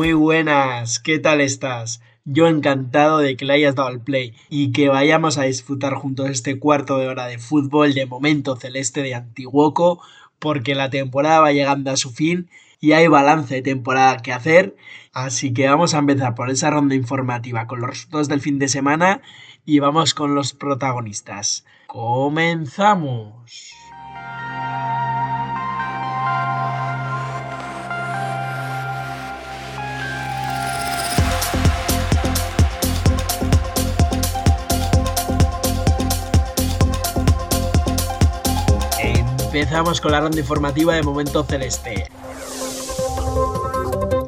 Muy buenas, ¿qué tal estás? Yo encantado de que le hayas dado al play y que vayamos a disfrutar juntos este cuarto de hora de fútbol de momento celeste de Antiguoco, porque la temporada va llegando a su fin y hay balance de temporada que hacer. Así que vamos a empezar por esa ronda informativa con los resultados del fin de semana y vamos con los protagonistas. ¡Comenzamos! Empezamos con la ronda informativa de Momento Celeste.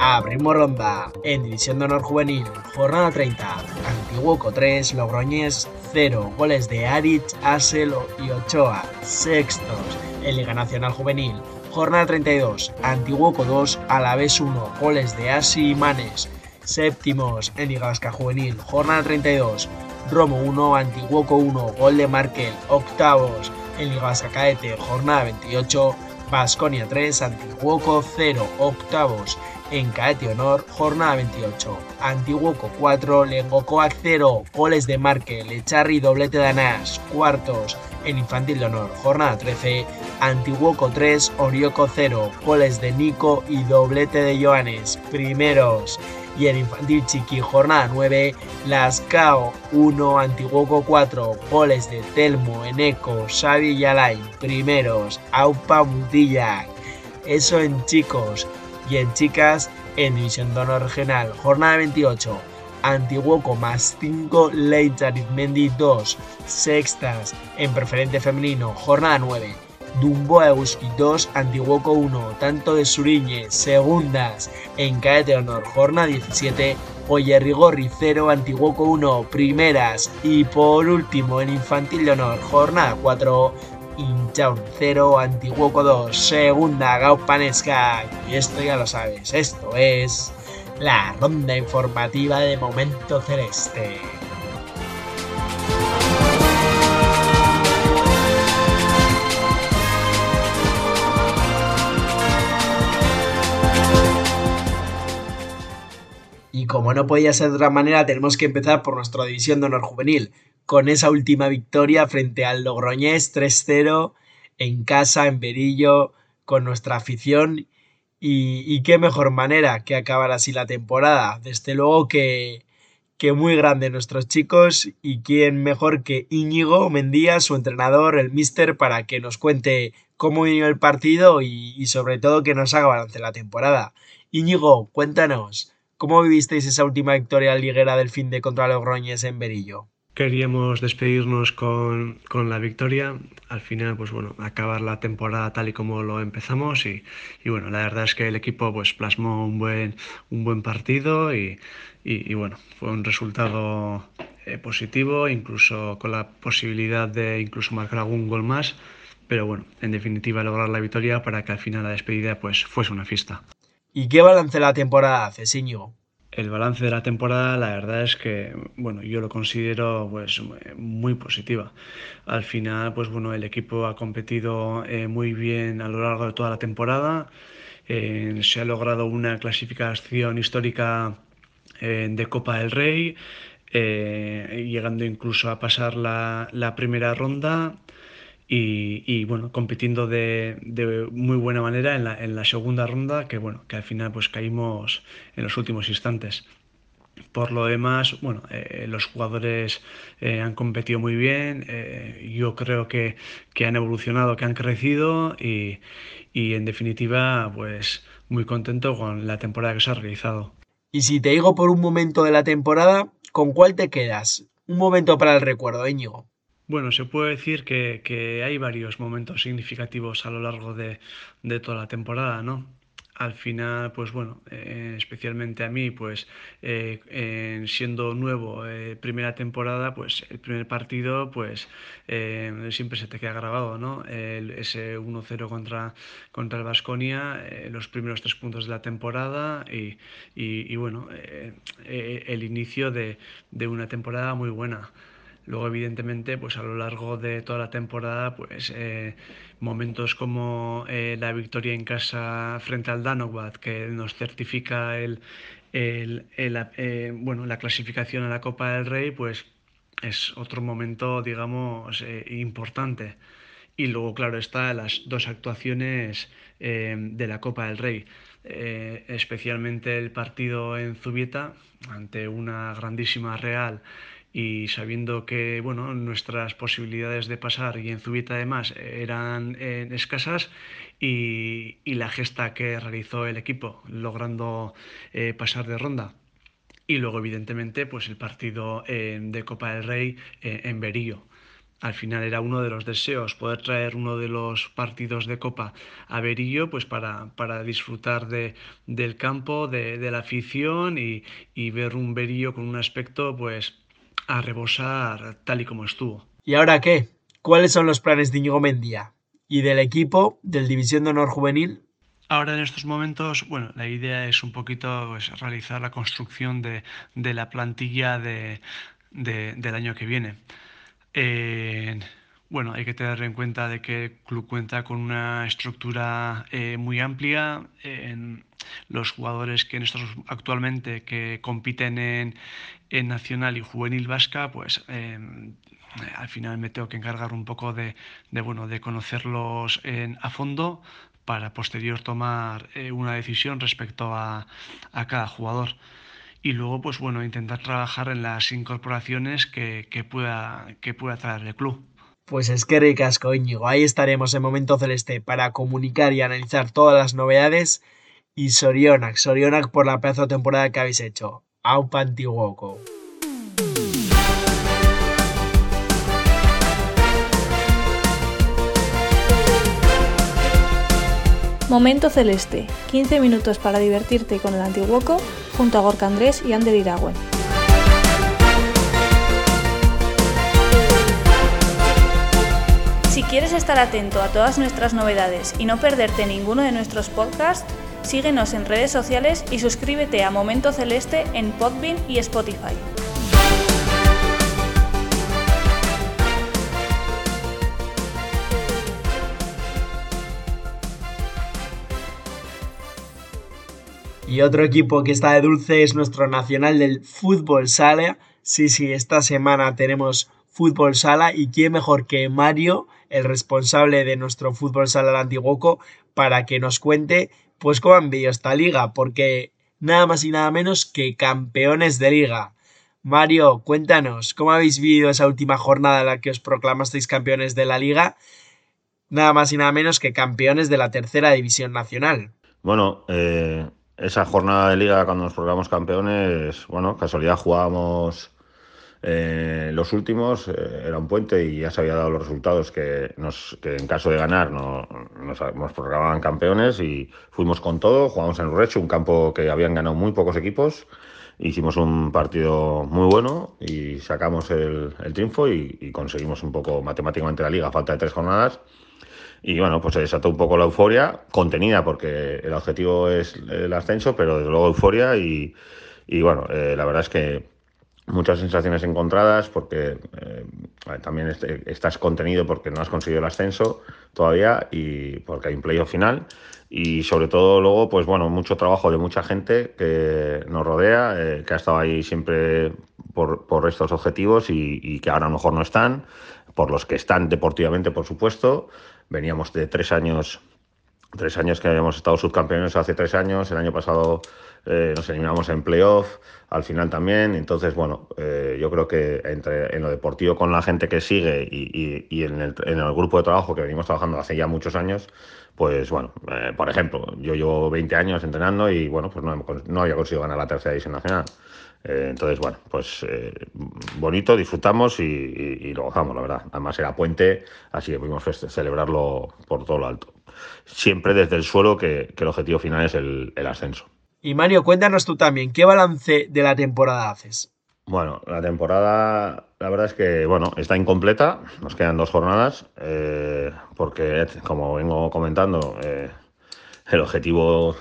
Abrimos ronda en División de Honor Juvenil, jornada 30. Antiguoco 3, Logroñés 0, goles de Arich, Asel y Ochoa. Sextos en Liga Nacional Juvenil, jornada 32. Antiguoco 2, Alavés 1, goles de Asi y Manes. Séptimos en Liga Vasca Juvenil, jornada 32. Romo 1, Antiguoco 1, gol de Markel. Octavos en Liga Vasca Caete, jornada 28. Basconia 3, Antiguoco 0, octavos en Caete Honor, jornada 28. Antiguoco 4, Lengocoac 0, goles de Marque, Lecharri doblete de Anás, cuartos en Infantil de Honor, jornada 13. Antiguoco 3, Orioco 0, goles de Nico y doblete de Joanes, primeros y en Infantil Chiqui Jornada 9, Lascao 1, Antiguoco 4, goles de Telmo, Eneco, Xavi y Alain, primeros, Aupa Mutilla. Eso en chicos y en chicas en División de Honor Regional, Jornada 28. Antiguoco más 5, Leitz Arizmendi 2, sextas en preferente femenino, jornada 9. Dumbo Euski 2, Antiguoco 1, tanto de Suriñe, segundas en Caete Honor, jornada 17, Oyerrigorri 0, Antiguoco 1, primeras y por último en Infantil de Honor, jornada 4, Inchaun 0, Antiguoco 2, segunda Gaupanesca. Y esto ya lo sabes, esto es la ronda informativa de Momento Celeste. Como no podía ser de otra manera, tenemos que empezar por nuestra división de honor juvenil, con esa última victoria frente al Logroñés 3-0 en casa, en Berillo, con nuestra afición. Y, qué mejor manera que acabar así la temporada. Desde luego que, que muy grande nuestros chicos y quién mejor que Íñigo Mendía, su entrenador, el mister, para que nos cuente cómo vino el partido y, y sobre todo que nos haga balance la temporada. Íñigo, cuéntanos. ¿Cómo vivisteis esa última victoria liguera del fin de contra Logroñés en Berillo? Queríamos despedirnos con, la victoria, al final, pues bueno, acabar la temporada tal y como lo empezamos y, bueno, la verdad es que el equipo pues plasmó un buen, un buen partido y, bueno, fue un resultado eh, positivo, incluso con la posibilidad de incluso marcar algún gol más, pero bueno, en definitiva lograr la victoria para que al final la despedida pues fuese una fiesta. ¿Y qué balance la temporada hace, Íñigo? El balance de la temporada, la verdad es que, bueno, yo lo considero pues muy positiva. Al final, pues bueno, el equipo ha competido eh, muy bien a lo largo de toda la temporada. Eh, se ha logrado una clasificación histórica eh, de Copa del Rey, llegando incluso a pasar la, la primera ronda y, bueno, compitiendo de, muy buena manera en la, en la, segunda ronda, que bueno, que al final pues caímos en los últimos instantes. Por lo demás, bueno, eh, los jugadores eh, han competido muy bien, eh, yo creo que, que, han evolucionado, que han crecido y, y en definitiva, pues muy contento con la temporada que se ha realizado. Y si te digo por un momento de la temporada, ¿con cuál te quedas? Un momento para el recuerdo, Íñigo. Bueno, se puede decir que, hay varios momentos significativos a lo largo de, toda la temporada, ¿no? al final, pues bueno, eh, especialmente a mí, pues eh, siendo nuevo, eh, primera temporada, pues el primer partido, pues siempre se te queda grabado, ¿no? ese 1-0 contra, contra el Vasconia, los primeros tres puntos de la temporada y, y, bueno, el inicio de, de una temporada muy buena. Luego, evidentemente, pues a lo largo de toda la temporada, pues eh, momentos como eh, la victoria en casa frente al Danovat, que nos certifica el, el, eh, bueno, la clasificación a la Copa del Rey, pues es otro momento, digamos, importante. Y luego, claro, está las dos actuaciones de la Copa del Rey. Especialmente el partido en Zubieta ante una grandísima Real y sabiendo que bueno, nuestras posibilidades de pasar y en Zubieta además eran eh, escasas y, y, la gesta que realizó el equipo logrando eh, pasar de ronda. Y luego evidentemente pues el partido eh, de Copa del Rey en Berillo. Al final era uno de los deseos poder traer uno de los partidos de Copa a Berillo pues para, para disfrutar de, del campo, de, de la afición y, y ver un Berillo con un aspecto pues a rebosar tal y como estuvo. ¿Y ahora qué? ¿Cuáles son los planes de Íñigo Mendía y del equipo del División de Honor Juvenil? Ahora en estos momentos, bueno, la idea es un poquito pues, realizar la construcción de, la plantilla de, del año que viene. Bueno, hay que tener en cuenta de que el club cuenta con una estructura eh, muy amplia. En, los jugadores que en estos actualmente que compiten en, Nacional y Juvenil Vasca, pues em, al final me tengo que encargar un poco de, bueno, de conocerlos a fondo para posterior tomar eh, una decisión respecto a, cada jugador. Y luego, pues bueno, intentar trabajar en las incorporaciones que, que pueda, que pueda traer el club. Pues es que ricasco, Íñigo. Ahí estaremos en Momento Celeste para comunicar y analizar todas las novedades y Sorionak, Sorionak por la pedazo de temporada que habéis hecho. Aupa Antiguoco. Momento Celeste, 15 minutos para divertirte con el Antiguoco junto a Gorka Andrés y Ander Iragüen. Si quieres estar atento a todas nuestras novedades y no perderte ninguno de nuestros podcasts, Síguenos en redes sociales y suscríbete a Momento Celeste en Podbean y Spotify. Y otro equipo que está de dulce es nuestro nacional del fútbol sala. Sí, sí, esta semana tenemos fútbol sala y quién mejor que Mario, el responsable de nuestro fútbol sala de Antiguoco, para que nos cuente pues cómo han vivido esta liga, porque nada más y nada menos que campeones de liga. Mario, cuéntanos, ¿cómo habéis vivido esa última jornada en la que os proclamasteis campeones de la liga? Nada más y nada menos que campeones de la tercera división nacional. Bueno, eh, esa jornada de liga cuando nos proclamamos campeones, bueno, casualidad jugábamos eh, los últimos eh, era un puente y ya se había dado los resultados que, nos, que en caso de ganar no, nos, nos programaban campeones y fuimos con todo, jugamos en Urrecho, un campo que habían ganado muy pocos equipos, hicimos un partido muy bueno y sacamos el, el triunfo y, conseguimos un poco matemáticamente la liga falta de tres jornadas. Y bueno, pues se desató un poco la euforia, contenida porque el objetivo es el ascenso, pero desde luego euforia y, y bueno, eh, la verdad es que muchas sensaciones encontradas porque eh, también este, estás contenido porque no has conseguido el ascenso todavía y porque hay un playoff final. Y sobre todo luego pues bueno mucho trabajo de mucha gente que nos rodea eh, que ha estado ahí siempre por, por estos objetivos y, y, que ahora a lo mejor no están por los que están deportivamente por supuesto veníamos de tres años tres años que habíamos estado subcampeones hace tres años el año pasado eh, nos eliminamos en playoff, al final también. Entonces, bueno, eh, yo creo que entre en lo deportivo con la gente que sigue y, y, en, el, en, el, grupo de trabajo que venimos trabajando hace ya muchos años, pues bueno, eh, por ejemplo, yo llevo 20 años entrenando y bueno, pues no, no había conseguido ganar la tercera división nacional. Eh, entonces, bueno, pues eh, bonito, disfrutamos y, lo gozamos, la verdad. Además era puente, así que pudimos celebrarlo por todo lo alto. Siempre desde el suelo, que, el objetivo final es el, ascenso. Y Mario, cuéntanos tú también, ¿qué balance de la temporada haces? Bueno, la temporada, la verdad es que, bueno, está incompleta, nos quedan dos jornadas, eh, porque, como vengo comentando, el objetivo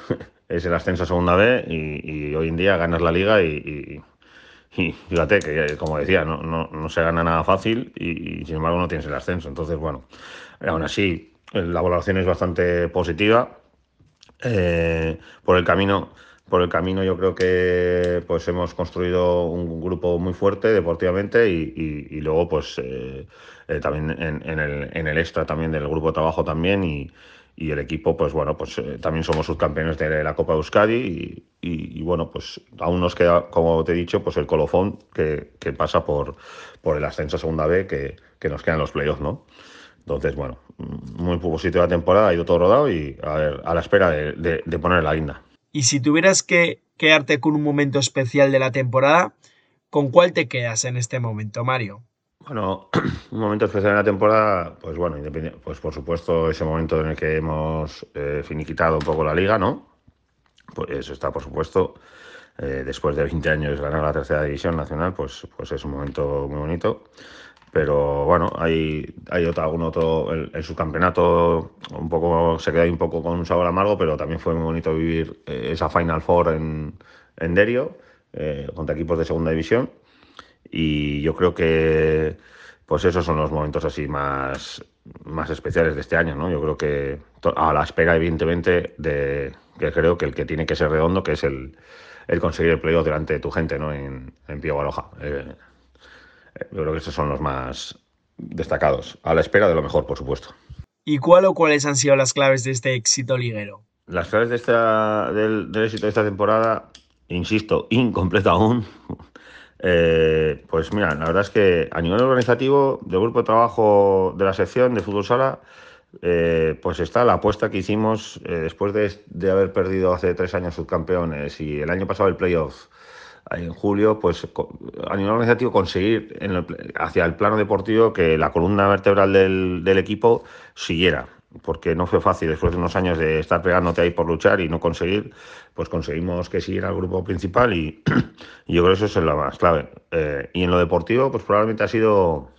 es el ascenso a segunda B y, hoy en día ganas la liga y, fíjate que, como decía, no, no, se gana nada fácil y, sin embargo no tienes el ascenso. Entonces, bueno, aún así la valoración es bastante positiva. Eh, por el camino por el camino yo creo que pues hemos construido un grupo muy fuerte deportivamente y, luego pues eh, eh, también en, el, en, el, extra también del grupo de trabajo también y, y el equipo, pues bueno, pues eh, también somos subcampeones de la Copa Euskadi y, bueno, pues aún nos queda, como te he dicho, pues el colofón que, pasa por, por el ascenso a Segunda B que, que nos quedan los playoffs, ¿no? Entonces, bueno, muy positiva la temporada, ha ido todo rodado y a, ver, a la espera de, de poner la guinda. Y si tuvieras que quedarte con un momento especial de la temporada, ¿con cuál te quedas en este momento, Mario? Bueno, un momento especial en la temporada, pues bueno, pues por supuesto ese momento en el que hemos eh, finiquitado un poco la liga, ¿no? Pues eso está, por supuesto, eh, después de 20 años ganar la tercera división nacional, pues, pues es un momento muy bonito. Pero bueno, hay, hay otro, algún otro, el, el, subcampeonato un poco, se queda un poco con un sabor amargo, pero también fue muy bonito vivir eh, esa Final Four en, en Derio, contra equipos de segunda división y yo creo que pues esos son los momentos así más, más especiales de este año, ¿no? Yo creo que a la espera, evidentemente, de que creo que el que tiene que ser redondo, que es el, conseguir el playoff delante de tu gente, ¿no? En, en Pío Baroja. Eh, eh, yo creo que esos son los más destacados, a la espera de lo mejor, por supuesto. ¿Y cuál o cuáles han sido las claves de este éxito liguero? Las claves de esta, del, del éxito de esta temporada, insisto, incompleta aún, eh, pues mira, la verdad es que a nivel organizativo del grupo de trabajo de la sección de fútbol sala, eh, pues está la apuesta que hicimos eh, después de, haber perdido hace tres años subcampeones y el año pasado el playoff en julio, pues a nivel organizativo conseguir hacia el plano deportivo que la columna vertebral del equipo siguiera porque no fue fácil después de unos años de estar pegándote ahí por luchar y no conseguir, pues conseguimos que siguiera el grupo principal y, yo creo que eso es la más clave. Eh, y en lo deportivo, pues probablemente ha sido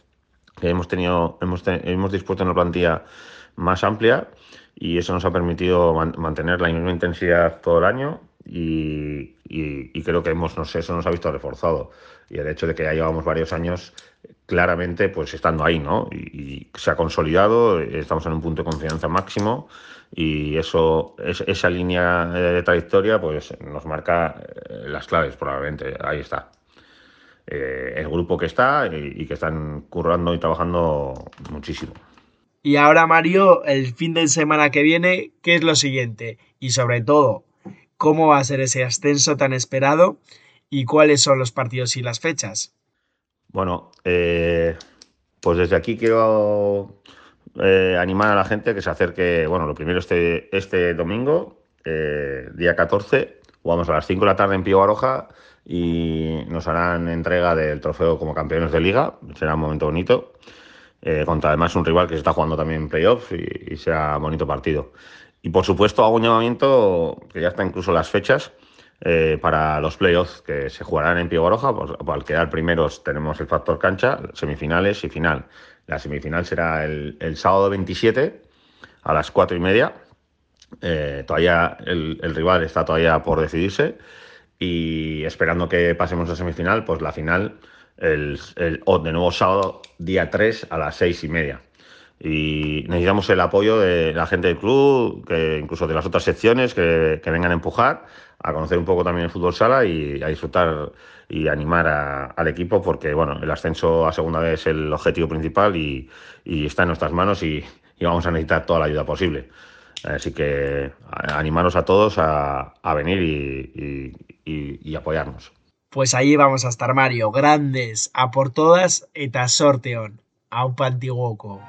que hemos tenido, hemos, hemos dispuesto una plantilla más amplia y eso nos ha permitido mantener la misma intensidad todo el año y, y, creo que hemos, no sé, eso nos ha visto reforzado. Y el hecho de que ya llevamos varios años claramente pues estando ahí, ¿no? Y, se ha consolidado, estamos en un punto de confianza máximo y eso, esa línea de trayectoria pues nos marca eh, las claves probablemente, ahí está. Eh, el grupo que está y, que están currando y trabajando muchísimo. Y ahora, Mario, el fin de semana que viene, ¿qué es lo siguiente? Y sobre todo, ¿cómo va a ser ese ascenso tan esperado? ¿Y cuáles son los partidos y las fechas? Bueno, eh, pues desde aquí quiero eh, animar a la gente que se acerque, bueno, lo primero este, este domingo, eh, día 14, vamos a las 5 de la tarde en Pío Baroja y nos harán entrega del trofeo como campeones de liga, será un momento bonito, contra además un rival que se está jugando también en playoffs y, y será bonito partido. Y por supuesto hago un llamamiento, que ya está incluso las fechas, eh, para los playoffs que se jugarán en Pío Baroja. Pues, al quedar primeros tenemos el factor cancha, semifinales y final. La semifinal será el, sábado 27 a las 4 y media. Eh, todavía el, rival está todavía por decidirse y esperando que pasemos a semifinal, pues la final el, de nuevo sábado día 3 a las 6 y media y necesitamos el apoyo de la gente del club, que incluso de las otras secciones que, que, vengan a empujar a conocer un poco también el fútbol sala y a disfrutar y animar al equipo porque bueno, el ascenso a segunda vez es el objetivo principal y, está en nuestras manos y, vamos a necesitar toda la ayuda posible. Así que animaros a todos a, venir y, apoyarnos. Pues ahí vamos a estar, Mario. Grandes, a por todas, eta sorteón. un pantiguoco.